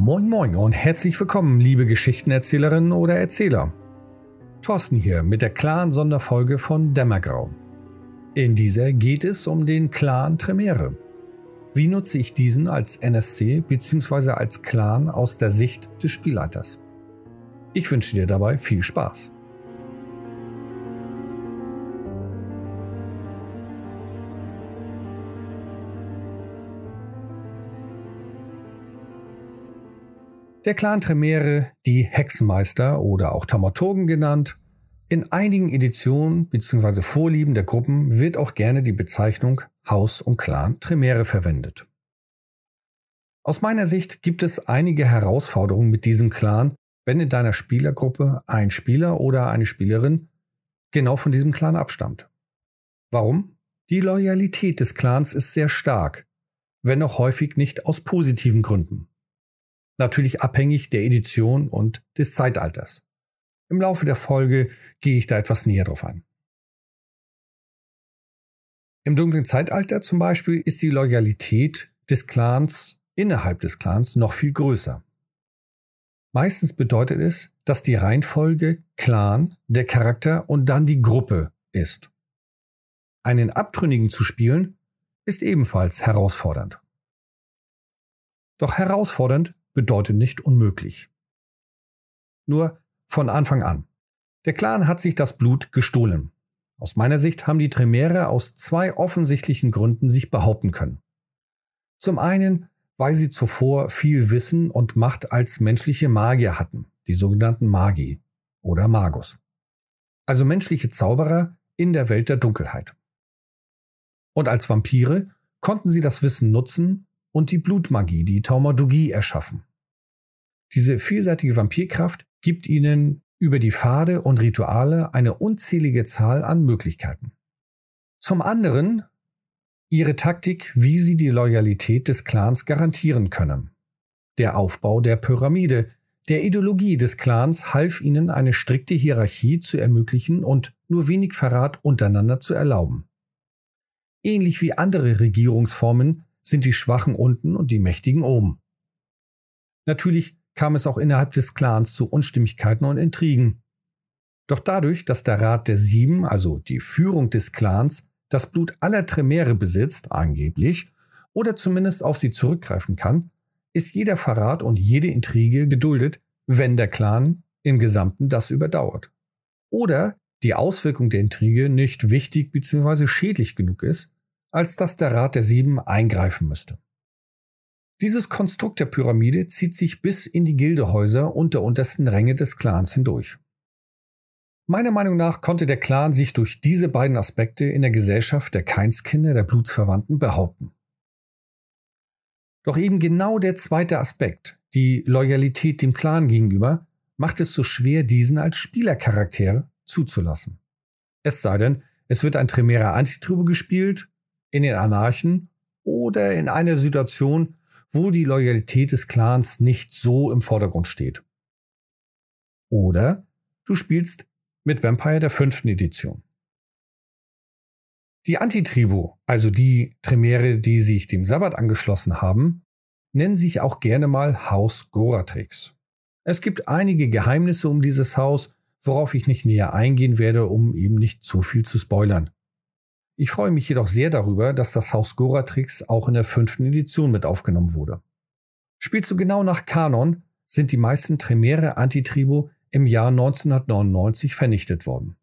Moin moin und herzlich willkommen, liebe Geschichtenerzählerinnen oder Erzähler. Thorsten hier mit der Clan-Sonderfolge von Dämmergrau. In dieser geht es um den Clan Tremere. Wie nutze ich diesen als NSC bzw. als Clan aus der Sicht des Spielleiters? Ich wünsche dir dabei viel Spaß. Der Clan Tremere, die Hexenmeister oder auch Taumaturgen genannt, in einigen Editionen bzw. Vorlieben der Gruppen wird auch gerne die Bezeichnung Haus und Clan Tremere verwendet. Aus meiner Sicht gibt es einige Herausforderungen mit diesem Clan, wenn in deiner Spielergruppe ein Spieler oder eine Spielerin genau von diesem Clan abstammt. Warum? Die Loyalität des Clans ist sehr stark, wenn auch häufig nicht aus positiven Gründen natürlich abhängig der Edition und des Zeitalters. Im Laufe der Folge gehe ich da etwas näher drauf ein. Im dunklen Zeitalter zum Beispiel ist die Loyalität des Clans innerhalb des Clans noch viel größer. Meistens bedeutet es, dass die Reihenfolge Clan, der Charakter und dann die Gruppe ist. Einen Abtrünnigen zu spielen ist ebenfalls herausfordernd. Doch herausfordernd bedeutet nicht unmöglich. Nur von Anfang an. Der Clan hat sich das Blut gestohlen. Aus meiner Sicht haben die Tremere aus zwei offensichtlichen Gründen sich behaupten können. Zum einen, weil sie zuvor viel Wissen und Macht als menschliche Magier hatten, die sogenannten Magi oder Magus. Also menschliche Zauberer in der Welt der Dunkelheit. Und als Vampire konnten sie das Wissen nutzen und die Blutmagie, die Taumaturgie erschaffen. Diese vielseitige Vampirkraft gibt ihnen über die Pfade und Rituale eine unzählige Zahl an Möglichkeiten. Zum anderen ihre Taktik, wie sie die Loyalität des Clans garantieren können. Der Aufbau der Pyramide, der Ideologie des Clans half ihnen eine strikte Hierarchie zu ermöglichen und nur wenig Verrat untereinander zu erlauben. Ähnlich wie andere Regierungsformen sind die Schwachen unten und die Mächtigen oben. Natürlich kam es auch innerhalb des Clans zu Unstimmigkeiten und Intrigen. Doch dadurch, dass der Rat der Sieben, also die Führung des Clans, das Blut aller Tremere besitzt, angeblich, oder zumindest auf sie zurückgreifen kann, ist jeder Verrat und jede Intrige geduldet, wenn der Clan im Gesamten das überdauert. Oder die Auswirkung der Intrige nicht wichtig bzw. schädlich genug ist, als dass der Rat der Sieben eingreifen müsste. Dieses Konstrukt der Pyramide zieht sich bis in die Gildehäuser und der untersten Ränge des Clans hindurch. Meiner Meinung nach konnte der Clan sich durch diese beiden Aspekte in der Gesellschaft der Keinskinder der Blutsverwandten behaupten. Doch eben genau der zweite Aspekt, die Loyalität dem Clan gegenüber, macht es so schwer, diesen als Spielercharakter zuzulassen. Es sei denn, es wird ein Tremera Antitribu gespielt, in den Anarchen oder in einer Situation, wo die Loyalität des Clans nicht so im Vordergrund steht. Oder du spielst mit Vampire der fünften Edition. Die Antitribu, also die Tremere, die sich dem Sabbat angeschlossen haben, nennen sich auch gerne mal Haus Goratrix. Es gibt einige Geheimnisse um dieses Haus, worauf ich nicht näher eingehen werde, um eben nicht zu viel zu spoilern. Ich freue mich jedoch sehr darüber, dass das Haus Goratrix auch in der fünften Edition mit aufgenommen wurde. Spielst du genau nach Kanon, sind die meisten Tremere Antitribo im Jahr 1999 vernichtet worden.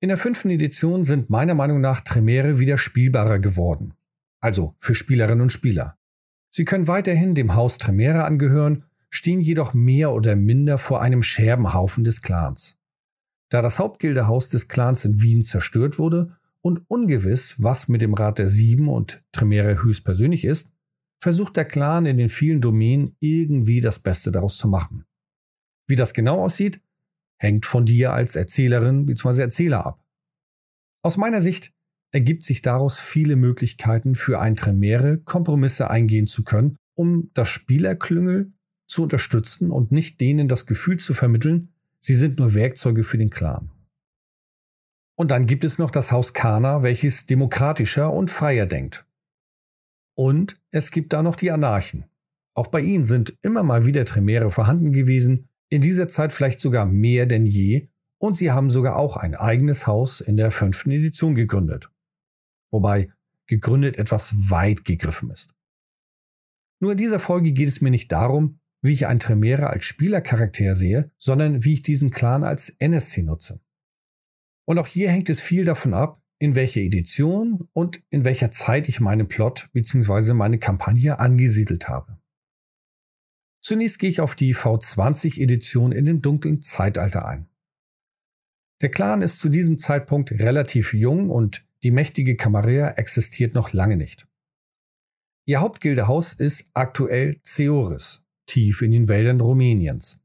In der fünften Edition sind meiner Meinung nach Tremere wieder spielbarer geworden. Also für Spielerinnen und Spieler. Sie können weiterhin dem Haus Tremere angehören, stehen jedoch mehr oder minder vor einem Scherbenhaufen des Clans. Da das Hauptgildehaus des Clans in Wien zerstört wurde und ungewiss, was mit dem Rat der Sieben und Tremere höchstpersönlich ist, versucht der Clan in den vielen Domänen irgendwie das Beste daraus zu machen. Wie das genau aussieht, hängt von dir als Erzählerin bzw. Erzähler ab. Aus meiner Sicht ergibt sich daraus viele Möglichkeiten für ein Tremere Kompromisse eingehen zu können, um das Spielerklüngel zu unterstützen und nicht denen das Gefühl zu vermitteln, sie sind nur Werkzeuge für den Clan. Und dann gibt es noch das Haus Kana, welches demokratischer und freier denkt. Und es gibt da noch die Anarchen. Auch bei ihnen sind immer mal wieder Tremere vorhanden gewesen, in dieser Zeit vielleicht sogar mehr denn je, und sie haben sogar auch ein eigenes Haus in der fünften Edition gegründet. Wobei gegründet etwas weit gegriffen ist. Nur in dieser Folge geht es mir nicht darum, wie ich ein Tremere als Spielercharakter sehe, sondern wie ich diesen Clan als NSC nutze. Und auch hier hängt es viel davon ab, in welcher Edition und in welcher Zeit ich meinen Plot bzw. meine Kampagne angesiedelt habe. Zunächst gehe ich auf die V20-Edition in dem dunklen Zeitalter ein. Der Clan ist zu diesem Zeitpunkt relativ jung und die mächtige Camarilla existiert noch lange nicht. Ihr Hauptgildehaus ist aktuell Ceoris, tief in den Wäldern Rumäniens.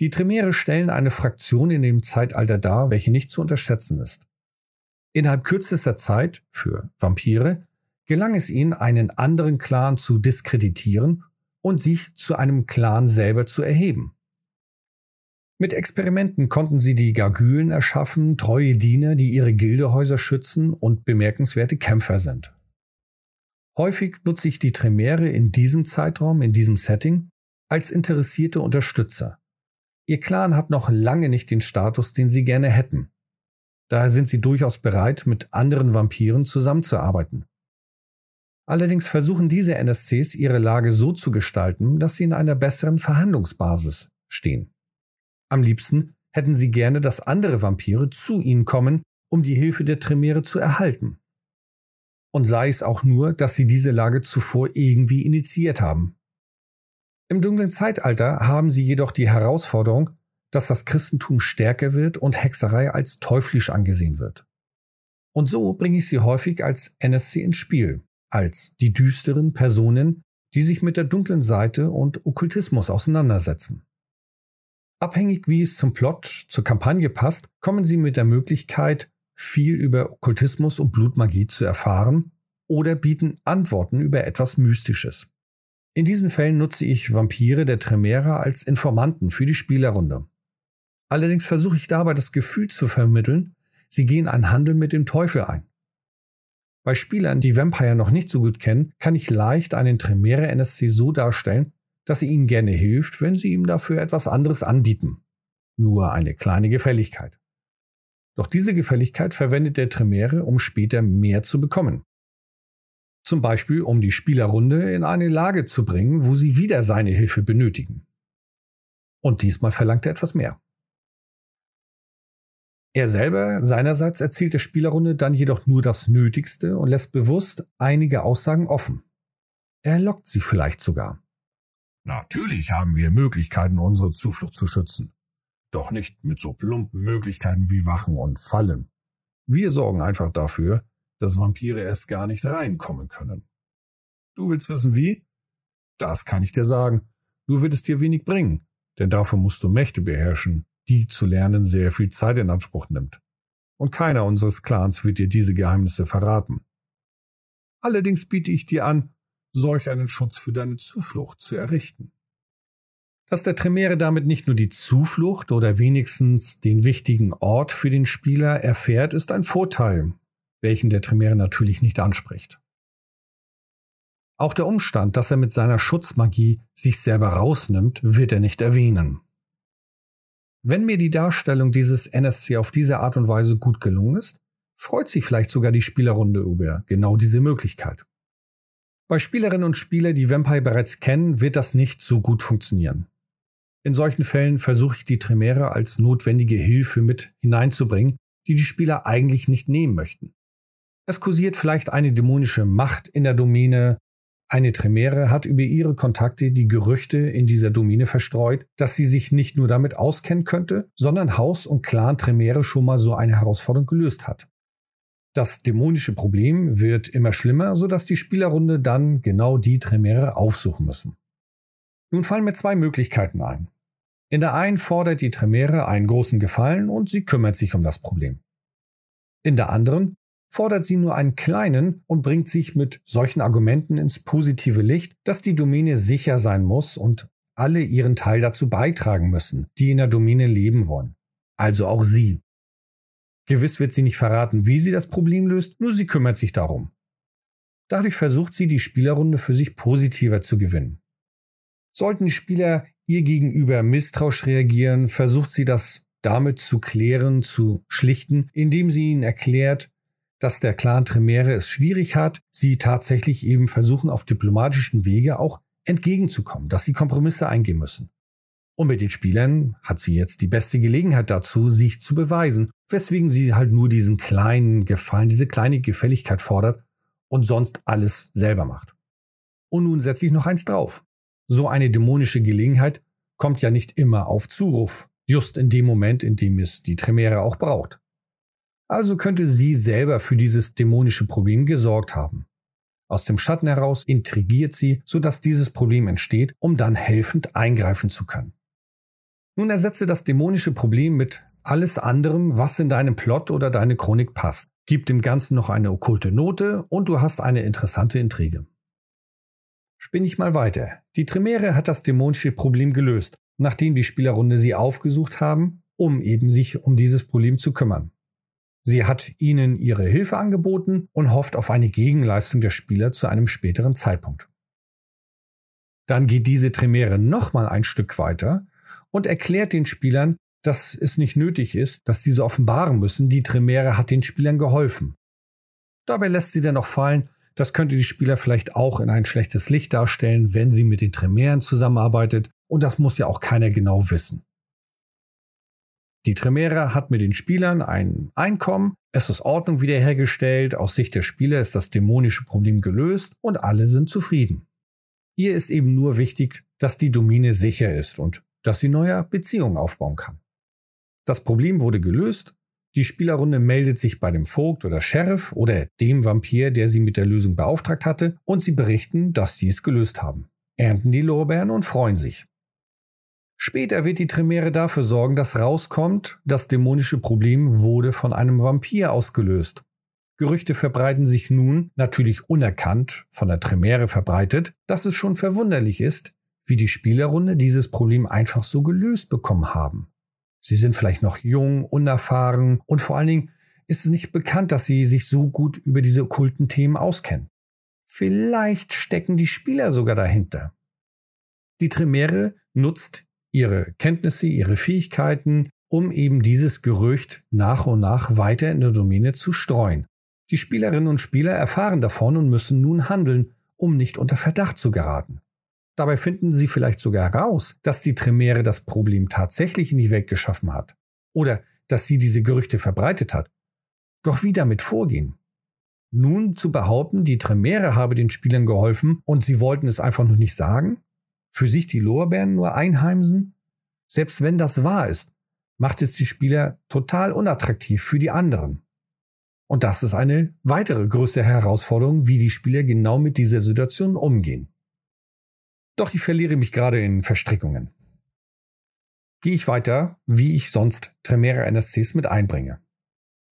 Die Tremere stellen eine Fraktion in dem Zeitalter dar, welche nicht zu unterschätzen ist. Innerhalb kürzester Zeit, für Vampire, gelang es ihnen, einen anderen Clan zu diskreditieren und sich zu einem Clan selber zu erheben. Mit Experimenten konnten sie die Gargülen erschaffen, treue Diener, die ihre Gildehäuser schützen und bemerkenswerte Kämpfer sind. Häufig nutze ich die Tremere in diesem Zeitraum, in diesem Setting, als interessierte Unterstützer. Ihr Clan hat noch lange nicht den Status, den sie gerne hätten. Daher sind sie durchaus bereit, mit anderen Vampiren zusammenzuarbeiten. Allerdings versuchen diese NSCs ihre Lage so zu gestalten, dass sie in einer besseren Verhandlungsbasis stehen. Am liebsten hätten sie gerne, dass andere Vampire zu ihnen kommen, um die Hilfe der Tremere zu erhalten. Und sei es auch nur, dass sie diese Lage zuvor irgendwie initiiert haben. Im dunklen Zeitalter haben sie jedoch die Herausforderung, dass das Christentum stärker wird und Hexerei als teuflisch angesehen wird. Und so bringe ich sie häufig als NSC ins Spiel, als die düsteren Personen, die sich mit der dunklen Seite und Okkultismus auseinandersetzen. Abhängig wie es zum Plot, zur Kampagne passt, kommen Sie mit der Möglichkeit, viel über Okkultismus und Blutmagie zu erfahren oder bieten Antworten über etwas Mystisches. In diesen Fällen nutze ich Vampire der Tremere als Informanten für die Spielerrunde. Allerdings versuche ich dabei das Gefühl zu vermitteln, sie gehen einen Handel mit dem Teufel ein. Bei Spielern, die Vampire noch nicht so gut kennen, kann ich leicht einen Tremere NSC so darstellen, dass sie ihnen gerne hilft, wenn sie ihm dafür etwas anderes anbieten. Nur eine kleine Gefälligkeit. Doch diese Gefälligkeit verwendet der Tremere, um später mehr zu bekommen. Zum Beispiel, um die Spielerrunde in eine Lage zu bringen, wo sie wieder seine Hilfe benötigen. Und diesmal verlangt er etwas mehr. Er selber seinerseits erzählt der Spielerrunde dann jedoch nur das Nötigste und lässt bewusst einige Aussagen offen. Er lockt sie vielleicht sogar. Natürlich haben wir Möglichkeiten, unsere Zuflucht zu schützen. Doch nicht mit so plumpen Möglichkeiten wie Wachen und Fallen. Wir sorgen einfach dafür, dass Vampire erst gar nicht reinkommen können. Du willst wissen wie? Das kann ich dir sagen. Nur wird es dir wenig bringen, denn dafür musst du Mächte beherrschen, die zu lernen sehr viel Zeit in Anspruch nimmt. Und keiner unseres Clans wird dir diese Geheimnisse verraten. Allerdings biete ich dir an, solch einen Schutz für deine Zuflucht zu errichten. Dass der Tremere damit nicht nur die Zuflucht oder wenigstens den wichtigen Ort für den Spieler erfährt, ist ein Vorteil, welchen der Tremere natürlich nicht anspricht. Auch der Umstand, dass er mit seiner Schutzmagie sich selber rausnimmt, wird er nicht erwähnen. Wenn mir die Darstellung dieses NSC auf diese Art und Weise gut gelungen ist, freut sich vielleicht sogar die Spielerrunde über genau diese Möglichkeit. Bei Spielerinnen und Spielern, die Vampire bereits kennen, wird das nicht so gut funktionieren. In solchen Fällen versuche ich die Tremere als notwendige Hilfe mit hineinzubringen, die die Spieler eigentlich nicht nehmen möchten. Es kursiert vielleicht eine dämonische Macht in der Domäne. Eine Tremere hat über ihre Kontakte die Gerüchte in dieser Domäne verstreut, dass sie sich nicht nur damit auskennen könnte, sondern Haus und Clan Tremere schon mal so eine Herausforderung gelöst hat. Das dämonische Problem wird immer schlimmer, sodass die Spielerrunde dann genau die Tremere aufsuchen müssen. Nun fallen mir zwei Möglichkeiten ein. In der einen fordert die Tremere einen großen Gefallen und sie kümmert sich um das Problem. In der anderen fordert sie nur einen kleinen und bringt sich mit solchen Argumenten ins positive Licht, dass die Domäne sicher sein muss und alle ihren Teil dazu beitragen müssen, die in der Domäne leben wollen. Also auch sie. Gewiss wird sie nicht verraten, wie sie das Problem löst, nur sie kümmert sich darum. Dadurch versucht sie, die Spielerrunde für sich positiver zu gewinnen. Sollten Spieler ihr gegenüber misstrauisch reagieren, versucht sie das damit zu klären, zu schlichten, indem sie ihnen erklärt, dass der Clan Tremere es schwierig hat, sie tatsächlich eben versuchen, auf diplomatischen Wege auch entgegenzukommen, dass sie Kompromisse eingehen müssen. Und mit den Spielern hat sie jetzt die beste Gelegenheit dazu, sich zu beweisen, weswegen sie halt nur diesen kleinen Gefallen, diese kleine Gefälligkeit fordert und sonst alles selber macht. Und nun setze ich noch eins drauf. So eine dämonische Gelegenheit kommt ja nicht immer auf Zuruf, just in dem Moment, in dem es die Tremere auch braucht. Also könnte sie selber für dieses dämonische Problem gesorgt haben. Aus dem Schatten heraus intrigiert sie, sodass dieses Problem entsteht, um dann helfend eingreifen zu können. Nun ersetze das dämonische Problem mit alles anderem, was in deinem Plot oder deine Chronik passt. Gib dem Ganzen noch eine okkulte Note und du hast eine interessante Intrige. Spinn ich mal weiter. Die Tremere hat das dämonische Problem gelöst, nachdem die Spielerrunde sie aufgesucht haben, um eben sich um dieses Problem zu kümmern. Sie hat ihnen ihre Hilfe angeboten und hofft auf eine Gegenleistung der Spieler zu einem späteren Zeitpunkt. Dann geht diese Tremere nochmal ein Stück weiter und erklärt den Spielern, dass es nicht nötig ist, dass diese offenbaren müssen, die Tremere hat den Spielern geholfen. Dabei lässt sie dann noch fallen, das könnte die Spieler vielleicht auch in ein schlechtes Licht darstellen, wenn sie mit den Tremeren zusammenarbeitet, und das muss ja auch keiner genau wissen. Die Tremere hat mit den Spielern ein Einkommen, es ist Ordnung wiederhergestellt, aus Sicht der Spieler ist das dämonische Problem gelöst und alle sind zufrieden. Ihr ist eben nur wichtig, dass die Domäne sicher ist und dass sie neue Beziehungen aufbauen kann. Das Problem wurde gelöst. Die Spielerrunde meldet sich bei dem Vogt oder Sheriff oder dem Vampir, der sie mit der Lösung beauftragt hatte, und sie berichten, dass sie es gelöst haben, ernten die Lorbeeren und freuen sich. Später wird die Tremere dafür sorgen, dass rauskommt, das dämonische Problem wurde von einem Vampir ausgelöst. Gerüchte verbreiten sich nun, natürlich unerkannt, von der Tremere verbreitet, dass es schon verwunderlich ist, wie die Spielerrunde dieses Problem einfach so gelöst bekommen haben. Sie sind vielleicht noch jung, unerfahren und vor allen Dingen ist es nicht bekannt, dass sie sich so gut über diese okkulten Themen auskennen. Vielleicht stecken die Spieler sogar dahinter. Die Tremere nutzt ihre Kenntnisse, ihre Fähigkeiten, um eben dieses Gerücht nach und nach weiter in der Domäne zu streuen. Die Spielerinnen und Spieler erfahren davon und müssen nun handeln, um nicht unter Verdacht zu geraten. Dabei finden sie vielleicht sogar heraus, dass die Tremere das Problem tatsächlich in die Welt geschaffen hat. Oder dass sie diese Gerüchte verbreitet hat. Doch wie damit vorgehen? Nun zu behaupten, die Tremere habe den Spielern geholfen und sie wollten es einfach nur nicht sagen? Für sich die Lorbeeren nur einheimsen? Selbst wenn das wahr ist, macht es die Spieler total unattraktiv für die anderen. Und das ist eine weitere größere Herausforderung, wie die Spieler genau mit dieser Situation umgehen. Doch ich verliere mich gerade in Verstrickungen. Gehe ich weiter, wie ich sonst Tremere NSCs mit einbringe.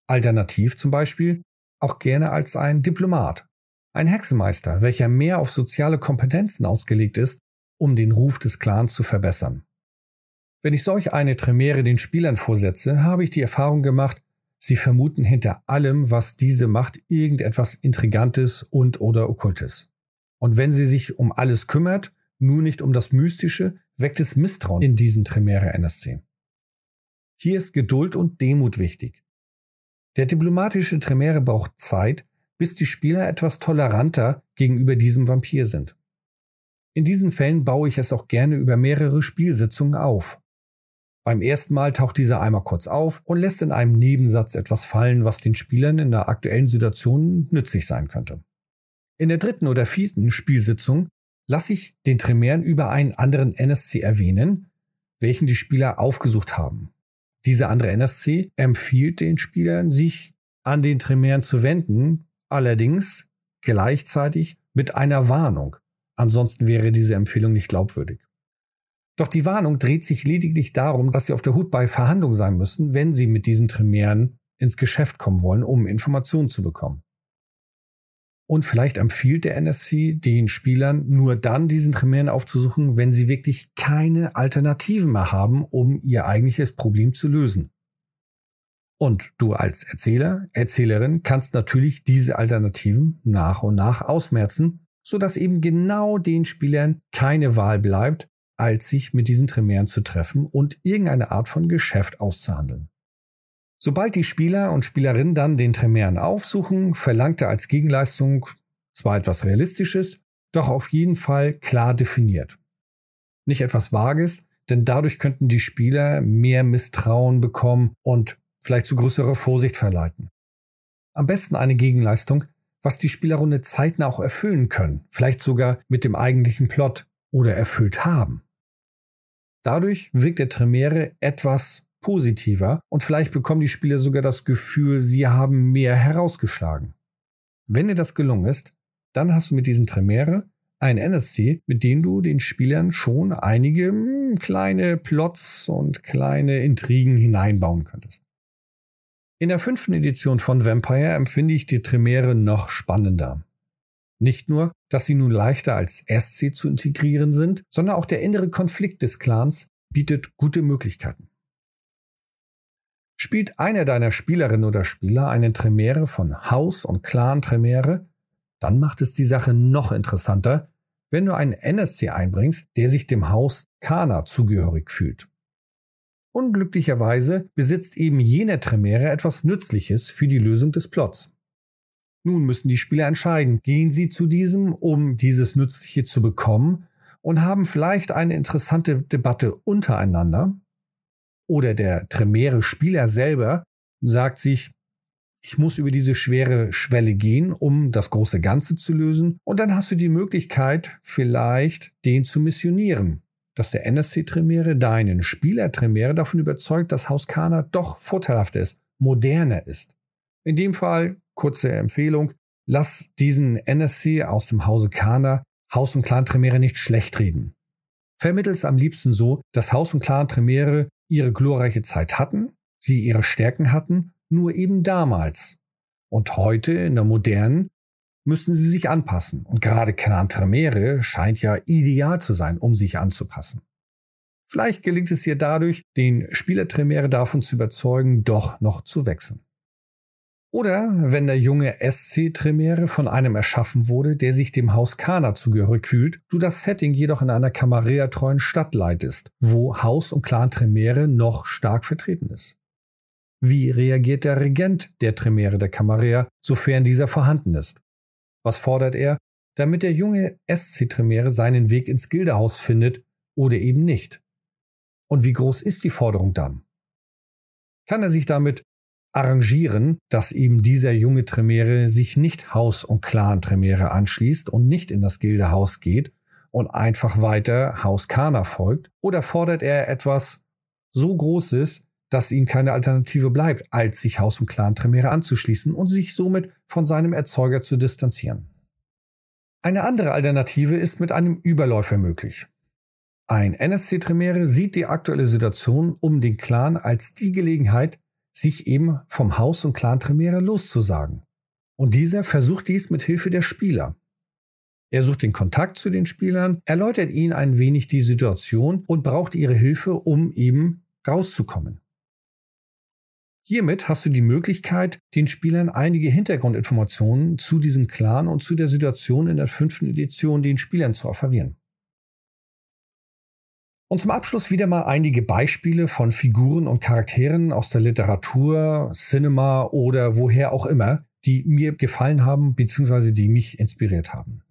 Alternativ zum Beispiel auch gerne als ein Diplomat, ein Hexenmeister, welcher mehr auf soziale Kompetenzen ausgelegt ist, um den Ruf des Clans zu verbessern. Wenn ich solch eine Tremere den Spielern vorsetze, habe ich die Erfahrung gemacht, sie vermuten hinter allem, was diese macht, irgendetwas Intrigantes und oder Okkultes. Und wenn sie sich um alles kümmert, nur nicht um das Mystische, weckt es Misstrauen in diesen Tremere NSC. Hier ist Geduld und Demut wichtig. Der diplomatische Tremere braucht Zeit, bis die Spieler etwas toleranter gegenüber diesem Vampir sind. In diesen Fällen baue ich es auch gerne über mehrere Spielsitzungen auf. Beim ersten Mal taucht dieser einmal kurz auf und lässt in einem Nebensatz etwas fallen, was den Spielern in der aktuellen Situation nützlich sein könnte. In der dritten oder vierten Spielsitzung lasse ich den Tremeren über einen anderen NSC erwähnen, welchen die Spieler aufgesucht haben. Dieser andere NSC empfiehlt den Spielern, sich an den Tremeren zu wenden, allerdings gleichzeitig mit einer Warnung. Ansonsten wäre diese Empfehlung nicht glaubwürdig. Doch die Warnung dreht sich lediglich darum, dass sie auf der Hut bei Verhandlungen sein müssen, wenn sie mit diesen Tremeren ins Geschäft kommen wollen, um Informationen zu bekommen. Und vielleicht empfiehlt der NSC den Spielern nur dann diesen Tremeren aufzusuchen, wenn sie wirklich keine Alternativen mehr haben, um ihr eigentliches Problem zu lösen. Und du als Erzähler, Erzählerin kannst natürlich diese Alternativen nach und nach ausmerzen, sodass eben genau den Spielern keine Wahl bleibt, als sich mit diesen Tremeren zu treffen und irgendeine Art von Geschäft auszuhandeln. Sobald die Spieler und Spielerinnen dann den Tremeren aufsuchen, verlangt er als Gegenleistung zwar etwas Realistisches, doch auf jeden Fall klar definiert. Nicht etwas Vages, denn dadurch könnten die Spieler mehr Misstrauen bekommen und vielleicht zu größerer Vorsicht verleiten. Am besten eine Gegenleistung, was die Spielerrunde zeitnah auch erfüllen können, vielleicht sogar mit dem eigentlichen Plot oder erfüllt haben. Dadurch wirkt der Tremere etwas positiver und vielleicht bekommen die Spieler sogar das Gefühl, sie haben mehr herausgeschlagen. Wenn dir das gelungen ist, dann hast du mit diesen Tremere ein NSC, mit dem du den Spielern schon einige hm, kleine Plots und kleine Intrigen hineinbauen könntest. In der fünften Edition von Vampire empfinde ich die Tremere noch spannender. Nicht nur, dass sie nun leichter als SC zu integrieren sind, sondern auch der innere Konflikt des Clans bietet gute Möglichkeiten. Spielt einer deiner Spielerinnen oder Spieler einen Tremere von Haus- und Clan-Tremere, dann macht es die Sache noch interessanter, wenn du einen NSC einbringst, der sich dem Haus Kana zugehörig fühlt. Unglücklicherweise besitzt eben jener Tremere etwas Nützliches für die Lösung des Plots. Nun müssen die Spieler entscheiden, gehen sie zu diesem, um dieses Nützliche zu bekommen und haben vielleicht eine interessante Debatte untereinander, oder der Tremere Spieler selber sagt sich, ich muss über diese schwere Schwelle gehen, um das große Ganze zu lösen. Und dann hast du die Möglichkeit, vielleicht den zu missionieren dass der NSC Tremere deinen Spieler Tremere davon überzeugt, dass Haus Kana doch vorteilhafter ist, moderner ist. In dem Fall, kurze Empfehlung, lass diesen NSC aus dem Hause Kana Haus und Clan Tremere nicht schlecht reden. Vermittel es am liebsten so, dass Haus und Clan Tremere ihre glorreiche Zeit hatten, sie ihre Stärken hatten, nur eben damals. Und heute in der modernen müssen sie sich anpassen. Und gerade Canan Tremere scheint ja ideal zu sein, um sich anzupassen. Vielleicht gelingt es ihr dadurch, den Spieler Tremere davon zu überzeugen, doch noch zu wechseln. Oder wenn der junge SC Tremere von einem erschaffen wurde, der sich dem Haus Kana zugehörig fühlt, du das Setting jedoch in einer Camarilla-treuen Stadt leitest, wo Haus und Clan Tremere noch stark vertreten ist. Wie reagiert der Regent der Tremere der Camarilla, sofern dieser vorhanden ist? Was fordert er? Damit der junge SC Tremere seinen Weg ins Gildehaus findet oder eben nicht. Und wie groß ist die Forderung dann? Kann er sich damit arrangieren, dass eben dieser junge Tremere sich nicht Haus- und Clan-Tremere anschließt und nicht in das Gildehaus geht und einfach weiter Haus Kana folgt? Oder fordert er etwas so Großes, dass ihm keine Alternative bleibt, als sich Haus und Clan Tremere anzuschließen und sich somit von seinem Erzeuger zu distanzieren. Eine andere Alternative ist mit einem Überläufer möglich. Ein NSC Tremere sieht die aktuelle Situation um den Clan als die Gelegenheit, sich eben vom Haus und Clan Tremere loszusagen. Und dieser versucht dies mit Hilfe der Spieler. Er sucht den Kontakt zu den Spielern, erläutert ihnen ein wenig die Situation und braucht ihre Hilfe, um eben rauszukommen. Hiermit hast du die Möglichkeit, den Spielern einige Hintergrundinformationen zu diesem Clan und zu der Situation in der fünften Edition den Spielern zu offerieren. Und zum Abschluss wieder mal einige Beispiele von Figuren und Charakteren aus der Literatur, Cinema oder woher auch immer, die mir gefallen haben bzw. die mich inspiriert haben.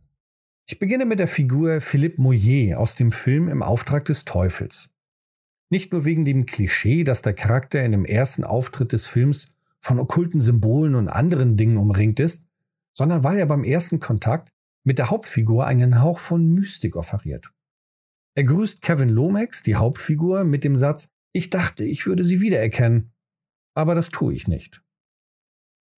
Ich beginne mit der Figur Philippe Moyer aus dem Film Im Auftrag des Teufels. Nicht nur wegen dem Klischee, dass der Charakter in dem ersten Auftritt des Films von okkulten Symbolen und anderen Dingen umringt ist, sondern weil er beim ersten Kontakt mit der Hauptfigur einen Hauch von Mystik offeriert. Er grüßt Kevin Lomax, die Hauptfigur, mit dem Satz, ich dachte, ich würde sie wiedererkennen, aber das tue ich nicht.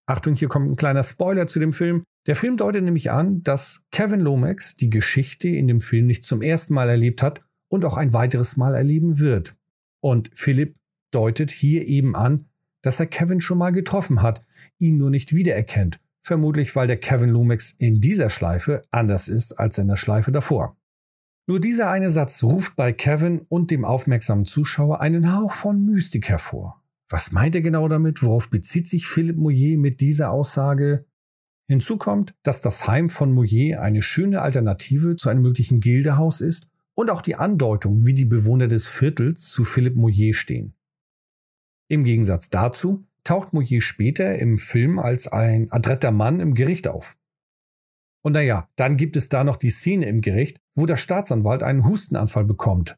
Achtung, hier kommt ein kleiner Spoiler zu dem Film. Der Film deutet nämlich an, dass Kevin Lomax die Geschichte in dem Film nicht zum ersten Mal erlebt hat und auch ein weiteres Mal erleben wird. Und Philipp deutet hier eben an, dass er Kevin schon mal getroffen hat, ihn nur nicht wiedererkennt. Vermutlich, weil der Kevin Lumex in dieser Schleife anders ist als in der Schleife davor. Nur dieser eine Satz ruft bei Kevin und dem aufmerksamen Zuschauer einen Hauch von Mystik hervor. Was meint er genau damit? Worauf bezieht sich Philipp Moyer mit dieser Aussage? Hinzu kommt, dass das Heim von Moyer eine schöne Alternative zu einem möglichen Gildehaus ist und auch die Andeutung, wie die Bewohner des Viertels zu Philipp Moyer stehen. Im Gegensatz dazu taucht Moyer später im Film als ein adretter Mann im Gericht auf. Und naja, dann gibt es da noch die Szene im Gericht, wo der Staatsanwalt einen Hustenanfall bekommt.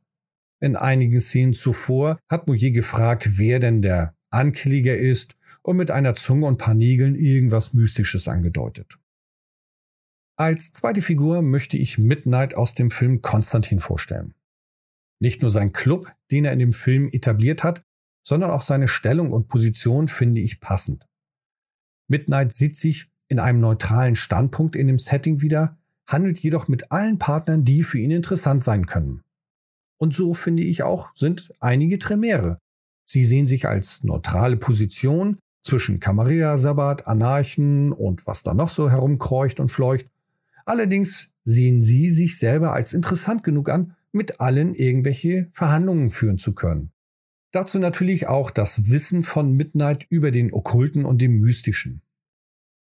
In einigen Szenen zuvor hat Moyer gefragt, wer denn der Ankläger ist und mit einer Zunge und paar Nägeln irgendwas Mystisches angedeutet. Als zweite Figur möchte ich Midnight aus dem Film Konstantin vorstellen. Nicht nur sein Club, den er in dem Film etabliert hat, sondern auch seine Stellung und Position finde ich passend. Midnight sieht sich in einem neutralen Standpunkt in dem Setting wieder, handelt jedoch mit allen Partnern, die für ihn interessant sein können. Und so finde ich auch, sind einige Tremere. Sie sehen sich als neutrale Position zwischen Camarilla, Sabbat, Anarchen und was da noch so herumkreucht und fleucht Allerdings sehen sie sich selber als interessant genug an, mit allen irgendwelche Verhandlungen führen zu können. Dazu natürlich auch das Wissen von Midnight über den Okkulten und dem Mystischen.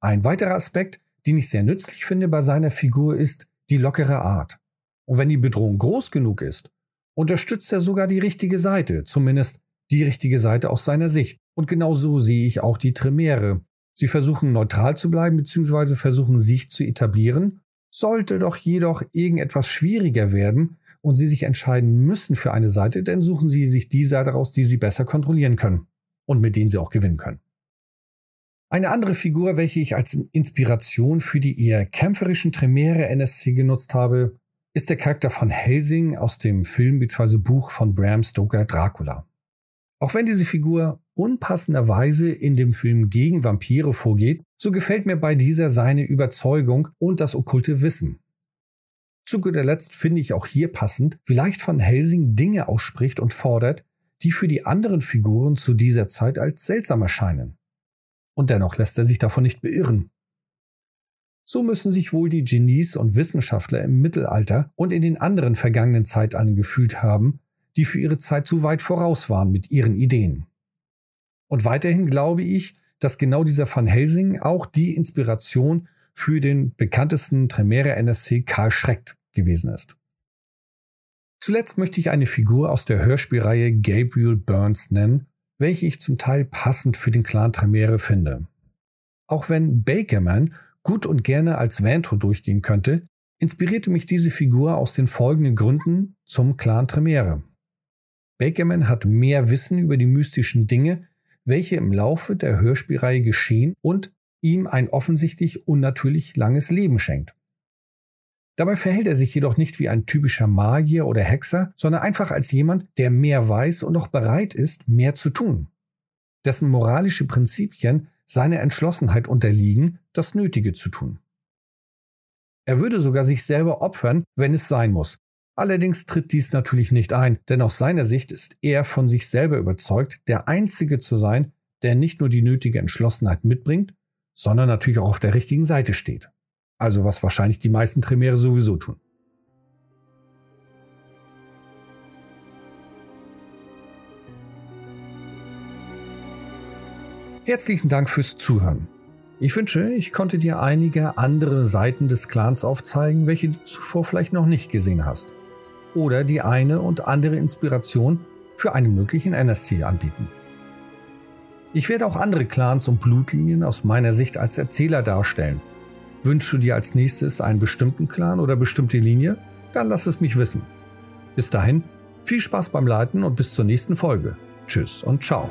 Ein weiterer Aspekt, den ich sehr nützlich finde bei seiner Figur, ist die lockere Art. Und wenn die Bedrohung groß genug ist, unterstützt er sogar die richtige Seite, zumindest die richtige Seite aus seiner Sicht. Und genau so sehe ich auch die Tremere. Sie versuchen neutral zu bleiben bzw. versuchen sich zu etablieren sollte doch jedoch irgendetwas schwieriger werden und Sie sich entscheiden müssen für eine Seite, dann suchen Sie sich die Seite raus, die Sie besser kontrollieren können und mit denen Sie auch gewinnen können. Eine andere Figur, welche ich als Inspiration für die eher kämpferischen Tremere NSC genutzt habe, ist der Charakter von Helsing aus dem Film bzw. Buch von Bram Stoker Dracula. Auch wenn diese Figur unpassenderweise in dem Film gegen Vampire vorgeht, so gefällt mir bei dieser seine Überzeugung und das okkulte Wissen. Zu guter Letzt finde ich auch hier passend, wie leicht von Helsing Dinge ausspricht und fordert, die für die anderen Figuren zu dieser Zeit als seltsam erscheinen. Und dennoch lässt er sich davon nicht beirren. So müssen sich wohl die Genies und Wissenschaftler im Mittelalter und in den anderen vergangenen Zeitaltern gefühlt haben, die für ihre Zeit zu weit voraus waren mit ihren Ideen. Und weiterhin glaube ich, dass genau dieser Van Helsing auch die Inspiration für den bekanntesten Tremere NSC Karl Schreck gewesen ist. Zuletzt möchte ich eine Figur aus der Hörspielreihe Gabriel Burns nennen, welche ich zum Teil passend für den Clan Tremere finde. Auch wenn Bakerman gut und gerne als Vantro durchgehen könnte, inspirierte mich diese Figur aus den folgenden Gründen zum Clan Tremere. Bakerman hat mehr Wissen über die mystischen Dinge, welche im Laufe der Hörspielreihe geschehen und ihm ein offensichtlich unnatürlich langes Leben schenkt. Dabei verhält er sich jedoch nicht wie ein typischer Magier oder Hexer, sondern einfach als jemand, der mehr weiß und auch bereit ist, mehr zu tun. Dessen moralische Prinzipien seiner Entschlossenheit unterliegen, das Nötige zu tun. Er würde sogar sich selber opfern, wenn es sein muss, Allerdings tritt dies natürlich nicht ein, denn aus seiner Sicht ist er von sich selber überzeugt, der Einzige zu sein, der nicht nur die nötige Entschlossenheit mitbringt, sondern natürlich auch auf der richtigen Seite steht. Also was wahrscheinlich die meisten Tremere sowieso tun. Herzlichen Dank fürs Zuhören. Ich wünsche, ich konnte dir einige andere Seiten des Clans aufzeigen, welche du zuvor vielleicht noch nicht gesehen hast oder die eine und andere Inspiration für einen möglichen NSC anbieten. Ich werde auch andere Clans und Blutlinien aus meiner Sicht als Erzähler darstellen. Wünschst du dir als nächstes einen bestimmten Clan oder bestimmte Linie? Dann lass es mich wissen. Bis dahin, viel Spaß beim Leiten und bis zur nächsten Folge. Tschüss und ciao.